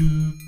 do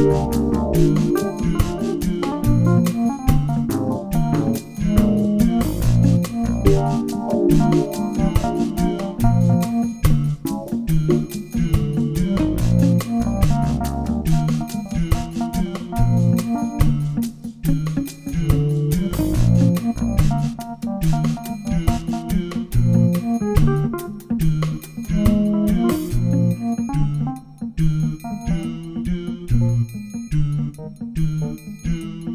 Música do do